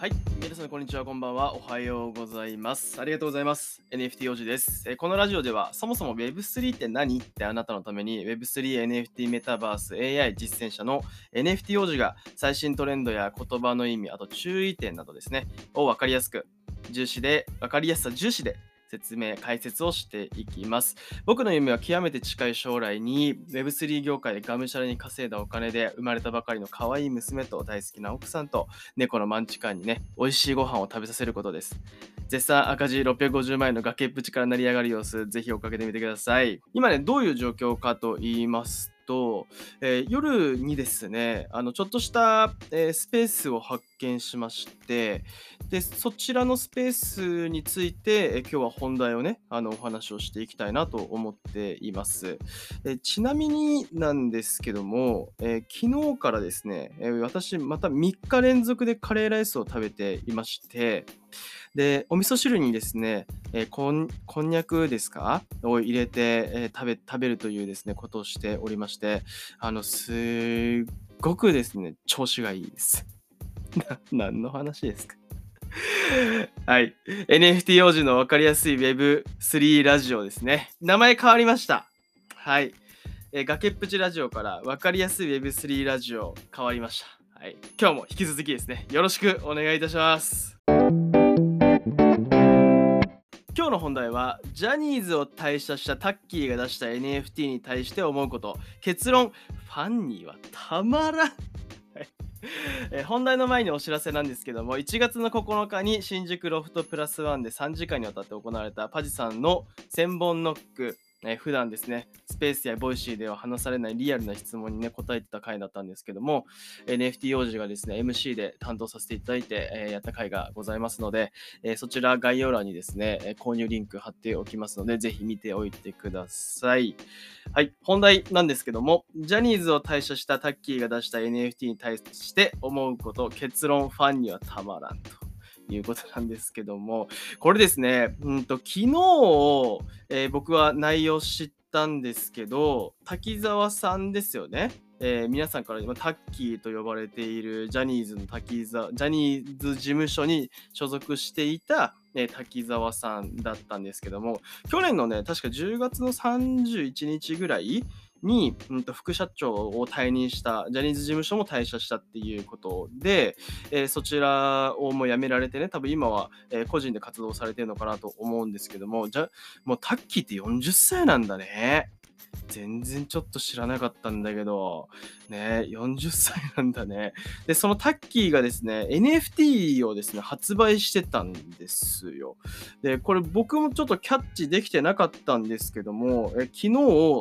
はい。皆さん、こんにちは。こんばんは。おはようございます。ありがとうございます。NFT 王子です。えこのラジオでは、そもそも Web3 って何ってあなたのために Web3、NFT、メタバース、AI 実践者の NFT 王子が最新トレンドや言葉の意味、あと注意点などですね、を分かりやすく、重視で、分かりやすさ重視で説明、解説をしていきます。僕の夢は極めて近い将来に Web3 業界でがむしゃらに稼いだお金で生まれたばかりの可愛い娘と大好きな奥さんと猫のマンチカンにね、美味しいご飯を食べさせることです。絶賛赤字650万円の崖っぷちから成り上がる様子、ぜひ追っかけてみてください。今ね、どういう状況かと言いますと、えー夜にですね、あのちょっとした、えースペースを発見しまして、でそちらのスペースについて、え今日は本題をね、あのお話をしていきたいなと思っています。えちなみになんですけども、え昨日からですね、え私また3日連続でカレーライスを食べていまして、で、お味噌汁にですね、えーこんこんにゃくですか？を入れて、えー食べ食べるというですね、ことをしておりまして、あの、すっごくですね、調子がいいです。何の話ですか？はい。NFT 王子の分かりやすい Web3 ラジオですね。名前変わりました。はい。えー崖っぷちラジオから分かりやすい Web3 ラジオ変わりました。はい。今日も引き続きですね、よろしくお願いいたします。今日の本題はジャニーズを退社したタッキーが出した NFT に対して思うこと。結論ファンにはたまらん え本題の前にお知らせなんですけども1月の9日に新宿ロフトプラスワンで3時間にわたって行われたパジさんの1000本ノック。えー普段ですね、スペースや Voicy では話されないリアルな質問にね、答えてた回だったんですけども、NFT 王子がですね、MC で担当させていただいて、えーやった回がございますので、えーそちら概要欄にですね、購入リンク貼っておきますので、ぜひ見ておいてください。はい、本題なんですけども、ジャニーズを退社したタッキーが出した NFT に対して思うこと、結論、ファンにはたまらんと。いうことなんですけども、これですね、うんと昨日、えー僕は内容知ったんですけど、滝沢さんですよね。えー皆さんから今タッキーと呼ばれているジャニーズの滝沢、ジャニーズ事務所に所属していた、え滝沢さんだったんですけども、去年のね、確か10月の31日ぐらいに、うん、と副社長を退任した、ジャニーズ事務所も退社したっていうことで、えーそちらをもう辞められてね、多分今は、えー個人で活動されてるのかなと思うんですけども、じゃもうタッキーって40歳なんだね。全然ちょっと知らなかったんだけど、ね、40歳なんだね。で、そのタッキーがですね、NFT をですね、発売してたんですよ。で、これ僕もちょっとキャッチできてなかったんですけども、え昨日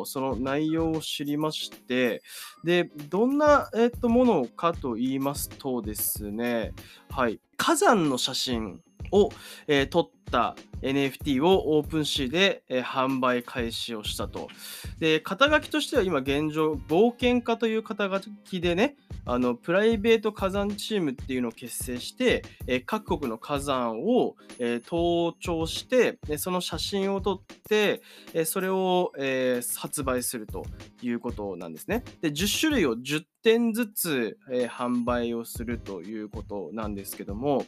その内容を知りまして、で、どんな、えっとものかと言いますとですね、はい、火山の写真を、えー撮った NFT をオープンシーで、えー販売開始をしたと。で、肩書きとしては今現状、冒険家という肩書きでね、あのプライベート火山チームっていうのを結成して、えー各国の火山を、えー登頂して、でその写真を撮って、えそれを、え発売するということなんですね。で、10種類を10点ずつ、えー販売をするということなんですけども、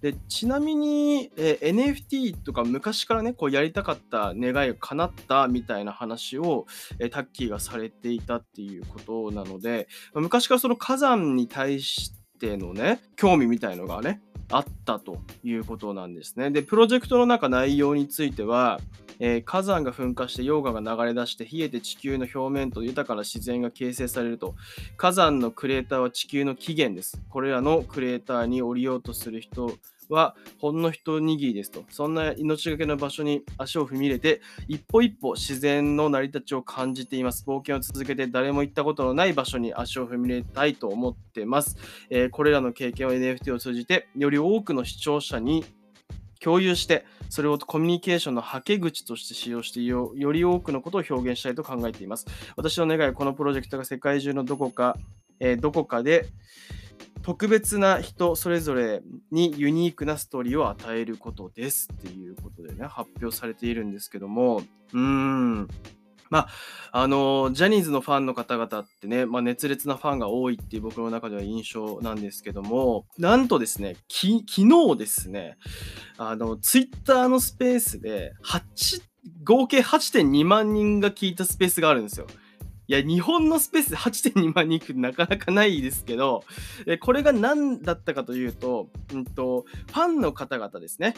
でちなみに、えー NFT とか昔からねこうやりたかった願いが叶ったみたいな話を、えータッキーがされていたっていうことなので昔からその火山に対してのね興味みたいのがねあったということなんですね。でプロジェクトの中内容については、えー火山が噴火して溶岩が流れ出して冷えて地球の表面と豊かな自然が形成されると火山のクレーターは地球の起源です。これらのクレーターに降りようとする人はほんの一握りですと。そんな命がけの場所に足を踏み入れて、一歩一歩自然の成り立ちを感じています。冒険を続けて誰も行ったことのない場所に足を踏み入れたいと思ってます。えーこれらの経験を NFT を通じて、より多くの視聴者に共有して、それをコミュニケーションのはけ口として使用してよ、より多くのことを表現したいと考えています。私の願いはこのプロジェクトが世界中のどこか、えーどこかで特別な人それぞれにユニークなストーリーを与えることですっていうことでね、発表されているんですけども、うーん、まあ、あのジャニーズのファンの方々ってね、まあ、熱烈なファンが多いっていう僕の中では印象なんですけども、なんとですね、き昨日ですね、あの、ツイッターのスペースで、8、合計8.2万人が聞いたスペースがあるんですよ。いや、日本のスペース8.2万人行くなかなかないですけど、これが何だったかというと、うんと、ファンの方々ですね。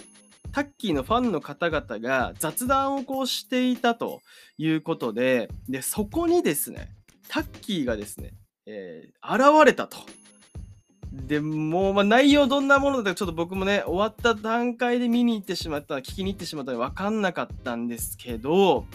タッキーのファンの方々が雑談をこうしていたということで、で、そこにですね、タッキーがですね、えー、現れたと。でもう、まあ、内容どんなものだかちょっと僕もね、終わった段階で見に行ってしまった、聞きに行ってしまったので分かんなかったんですけど、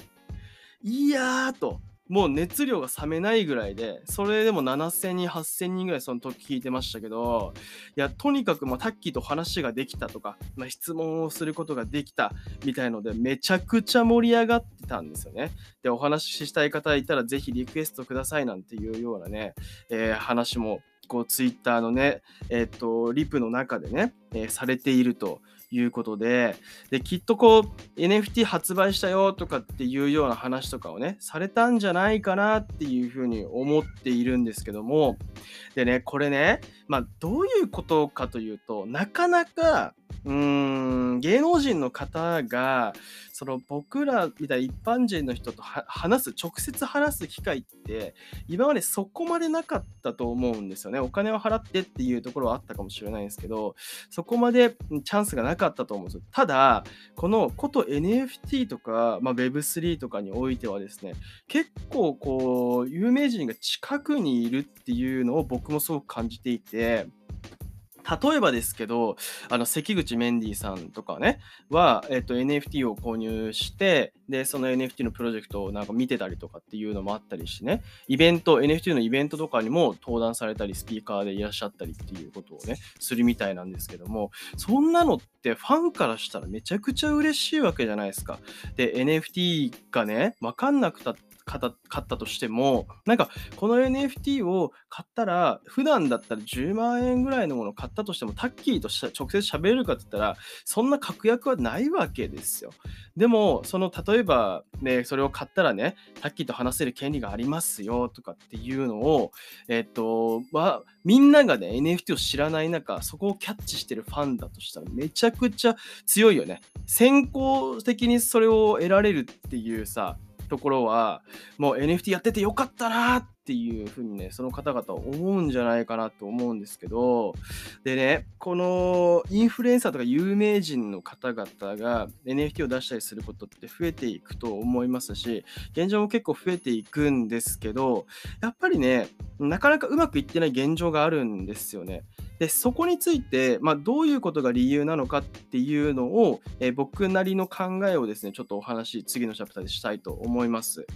いやーと、もう熱量が冷めないぐらいで、それでも7000人、8000人ぐらいその時聞いてましたけど、いや、とにかくまあタッキーと話ができたとか、まあ、質問をすることができたみたいので、めちゃくちゃ盛り上がってたんですよね。で、お話ししたい方いたら、ぜひリクエストくださいなんていうようなね、えー、話も、こう、ツイッターのね、えっ、と、リプの中でね、えー、されているということで、で、きっとこう、NFT 発売したよとかっていうような話とかをね、されたんじゃないかなっていうふうに思っているんですけども、でね、これね、まあ、どういうことかというと、なかなか、うん、芸能人の方が、その僕らみたいな一般人の人と話す、直接話す機会って、今までそこまでなかったと思うんですよね。お金を払ってっていうところはあったかもしれないんですけど、そこまでチャンスがなかったと思うんですよ。ただ、このこと NFT とか、まあ、Web3 とかにおいてはですね、結構こう、有名人が近くにいるっていうのを僕もすごく感じていて、例えばですけど、あの関口メンディーさんとかね、は、えっと、NFT を購入して、で、その NFT のプロジェクトをなんか見てたりとかっていうのもあったりしてね、イベント、NFT のイベントとかにも登壇されたり、スピーカーでいらっしゃったりっていうことをね、するみたいなんですけども、そんなのってファンからしたらめちゃくちゃ嬉しいわけじゃないですか。で、NFT がね、わかんなくたって、買ったとしても、なんかこの NFT を買ったら、普段だったら10万円ぐらいのものを買ったとしても、タッキーと直接喋れるかって言ったら、そんな確約はないわけですよ。でも、その例えば、ね、それを買ったらね、タッキーと話せる権利がありますよとかっていうのを、えっと、は、みんながね、NFT を知らない中、そこをキャッチしてるファンだとしたら、めちゃくちゃ強いよね。先行的にそれを得られるっていうさ、ところは、もう NFT やっててよかったなっていうふうにね、その方々は思うんじゃないかなと思うんですけど、でね、このインフルエンサーとか有名人の方々が NFT を出したりすることって増えていくと思いますし、現状も結構増えていくんですけど、やっぱりね、なかなかうまくいってない現状があるんですよね。でそこについて、まあ、どういうことが理由なのかっていうのを、えー、僕なりの考えをですねちょっとお話次のチャプターでしたいと思います。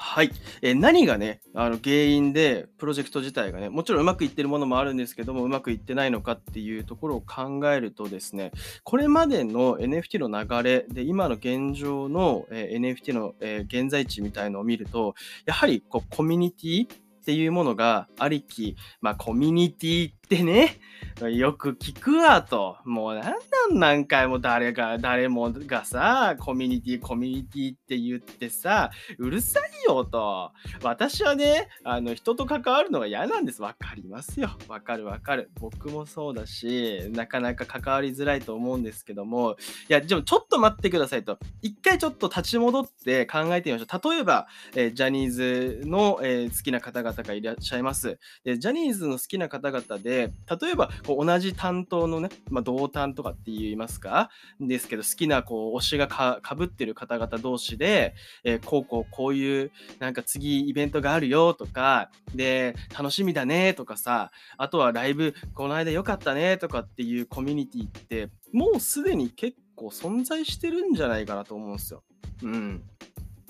はい、えー、何がねあの原因でプロジェクト自体がねもちろんうまくいってるものもあるんですけどもうまくいってないのかっていうところを考えるとですねこれまでの NFT の流れで今の現状の、えー、NFT の、えー、現在地みたいのを見るとやはりこうコミュニティっていうものがありき、まあコミュニティってね、よく聞くわと。もうなんなん何回も誰が、誰もがさ、コミュニティ、コミュニティって言ってさ、うるさいよと。私はね、あの、人と関わるのが嫌なんです。わかりますよ。わかるわかる。僕もそうだし、なかなか関わりづらいと思うんですけども、いや、でもちょっと待ってくださいと。一回ちょっと立ち戻って考えてみましょう。例えば、えー、ジャニーズの、えー、好きな方々がいらっしゃいます。で、ジャニーズの好きな方々で、で例えばこう同じ担当のね、まあ、同担とかって言いますか？ですけど好きなこう推しがかぶってる方々同士で、えー、こうこうこういうなんか次イベントがあるよとかで楽しみだねとかさあとはライブこの間良かったねとかっていうコミュニティってもうすでに結構存在してるんじゃないかなと思うんですよ。うん。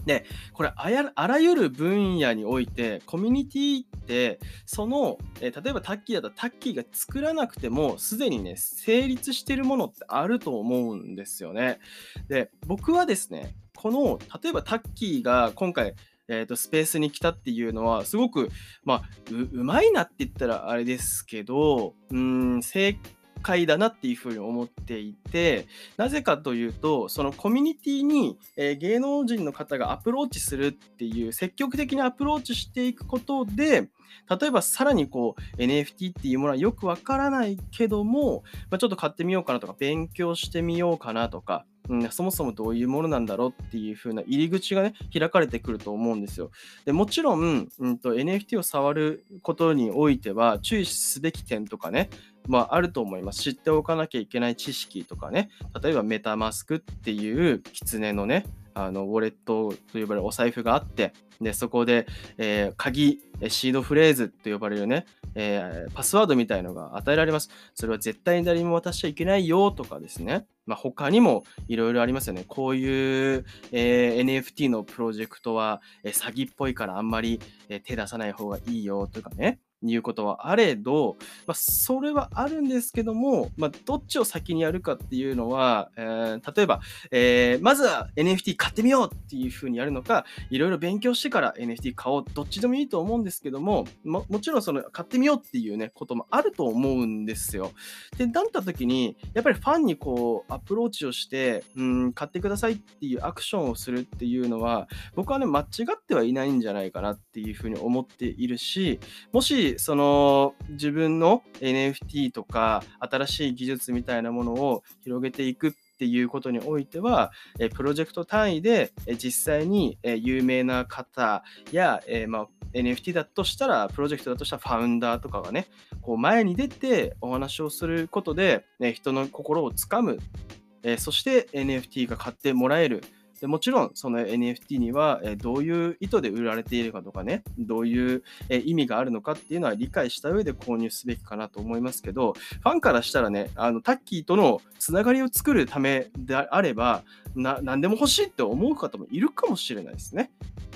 で、これあ、らゆる分野において、コミュニティって、その、えー、例えばタッキーだったらタッキーが作らなくても、すでにね、成立してるものってあると思うんですよね。で、僕はですね、この、例えばタッキーが今回、えーと、スペースに来たっていうのはすごく、まあ、うまいなって言ったらあれですけどうん成快だなっていうふうに思っていてなぜかというとそのコミュニティに、えー、芸能人の方がアプローチするっていう積極的にアプローチしていくことで例えばさらにこう NFT っていうものはよくわからないけども、まあ、ちょっと買ってみようかなとか勉強してみようかなとかうん、そもそもどういうものなんだろうっていう風な入り口がね、開かれてくると思うんですよ。でもちろん、うんと、NFT を触ることにおいては、注意すべき点とかね、まあ、あると思います。知っておかなきゃいけない知識とかね、例えばメタマスクっていう狐のね、あのウォレットと呼ばれるお財布があって、でそこで、えー、鍵、シードフレーズと呼ばれるね、えー、パスワードみたいのが与えられます。それは絶対に誰にも渡しちゃいけないよとかですね。まあ、他にもいろいろありますよね。こういう、えー、NFT のプロジェクトは、え詐欺っぽいからあんまり、え手出さない方がいいよとかね。いうことはあれど、まあ、それはあるんですけども、まあ、どっちを先にやるかっていうのは、えー、例えば、えー、まずは NFT 買ってみようっていうふうにやるのか、いろいろ勉強してから NFT 買おう、どっちでもいいと思うんですけども、ももちろんその買ってみようっていうね、こともあると思うんですよ。で、なった時に、やっぱりファンにこう、アプローチをして、うん、買ってくださいっていうアクションをするっていうのは、僕はね、間違ってはいないんじゃないかなっていうふうに思っているし、もしその自分の NFT とか新しい技術みたいなものを広げていくっていうことにおいては、プロジェクト単位で、実際に、有名な方や、えまあ、NFT だとしたら、プロジェクトだとしたらファウンダーとかがね、こう前に出てお話をすることで、ね、人の心をつかむ、えそして NFT が買ってもらえる。でもちろん、その NFT には、えどういう意図で売られているかとかね、どういう、え意味があるのかっていうのは理解した上で購入すべきかなと思いますけど、ファンからしたらね、あのタッキーとのつながりを作るためであれば、な何でも欲しいって思う方もいるかもしれないですね。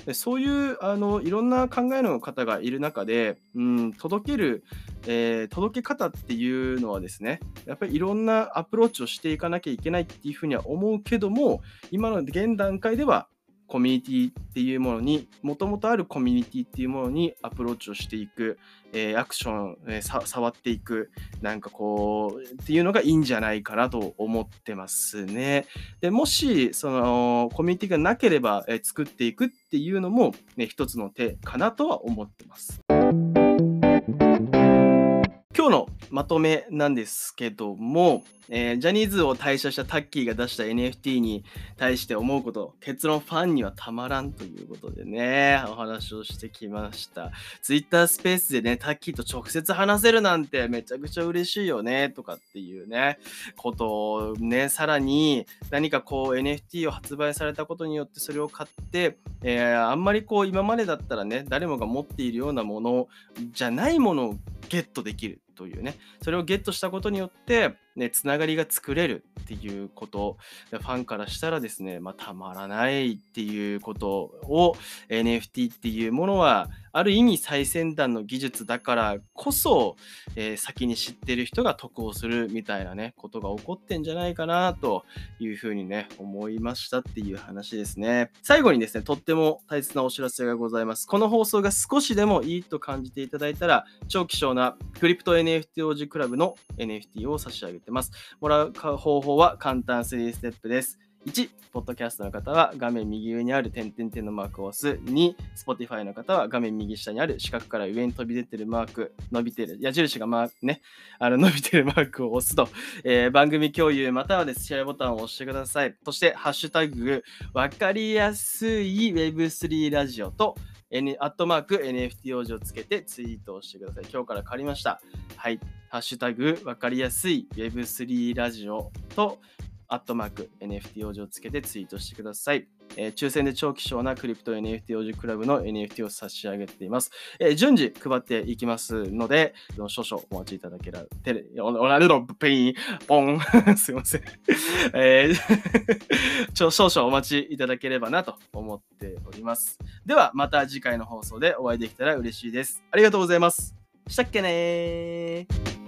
でそういうあのいろんな考えの方がいる中で、うん、届ける、えー、届け方っていうのはですね、やっぱりいろんなアプローチをしていかなきゃいけないっていうふうには思うけども、今の現段階ではコミュニティっていうものに、もともとあるコミュニティっていうものにアプローチをしていく、えー、アクション、えー、触っていく、なんかこう、っていうのがいいんじゃないかなと思ってますね。でもし、その、コミュニティがなければ、えー、作っていくっていうのも、ね、一つの手かなとは思ってます。今日のまとめなんですけども、えー、ジャニーズを退社したタッキーが出した NFT に対して思うこと、結論ファンにはたまらんということでね、お話をしてきました。Twitter スペースでね、タッキーと直接話せるなんてめちゃくちゃ嬉しいよね、とかっていうね、ことをね、さらに何かこう NFT を発売されたことによってそれを買って、えー、あんまりこう今までだったらね、誰もが持っているようなものじゃないものをゲットできるというね、それをゲットしたことによって、ね、つながりが作れるっていうこと、ファンからしたらですね、まあ、たまらないっていうことを NFT っていうものは、ある意味最先端の技術だからこそ、えー、先に知ってる人が得をするみたいなね、ことが起こってんじゃないかなというふうにね、思いましたっていう話ですね。最後にですね、とっても大切なお知らせがございます。この放送が少しでもいいと感じていただいたら、超希少なクリプト NFT 王子クラブの NFT を差し上げてます。もらう方法は簡単3ステップです。1、ポッドキャストの方は画面右上にある点々点のマークを押す。2、Spotify の方は画面右下にある四角から上に飛び出てるマーク、伸びてる、矢印がマークね、あの 伸びてるマークを押すと、えー、番組共有またはです、シェアボタンを押してください。そして、ハッシュタグ、わかりやすい Web3 ラジオと、N、アットマーク NFT 王子をつけてツイートをしてください。今日から借りました。はい。ハッシュタグ、わかりやすい Web3 ラジオと、アットマーク NFT 王子をつけてツイートしてください。えー、抽選で超希少なクリプト NFT 王子クラブの NFT を差し上げています。えー、順次配っていきますので、少々お待ちいただければ、テレ、おられろ、ペイン、ポン、すいません。えー、少々お待ちいただければなと思っております。では、また次回の放送でお会いできたら嬉しいです。ありがとうございます。したっけねー。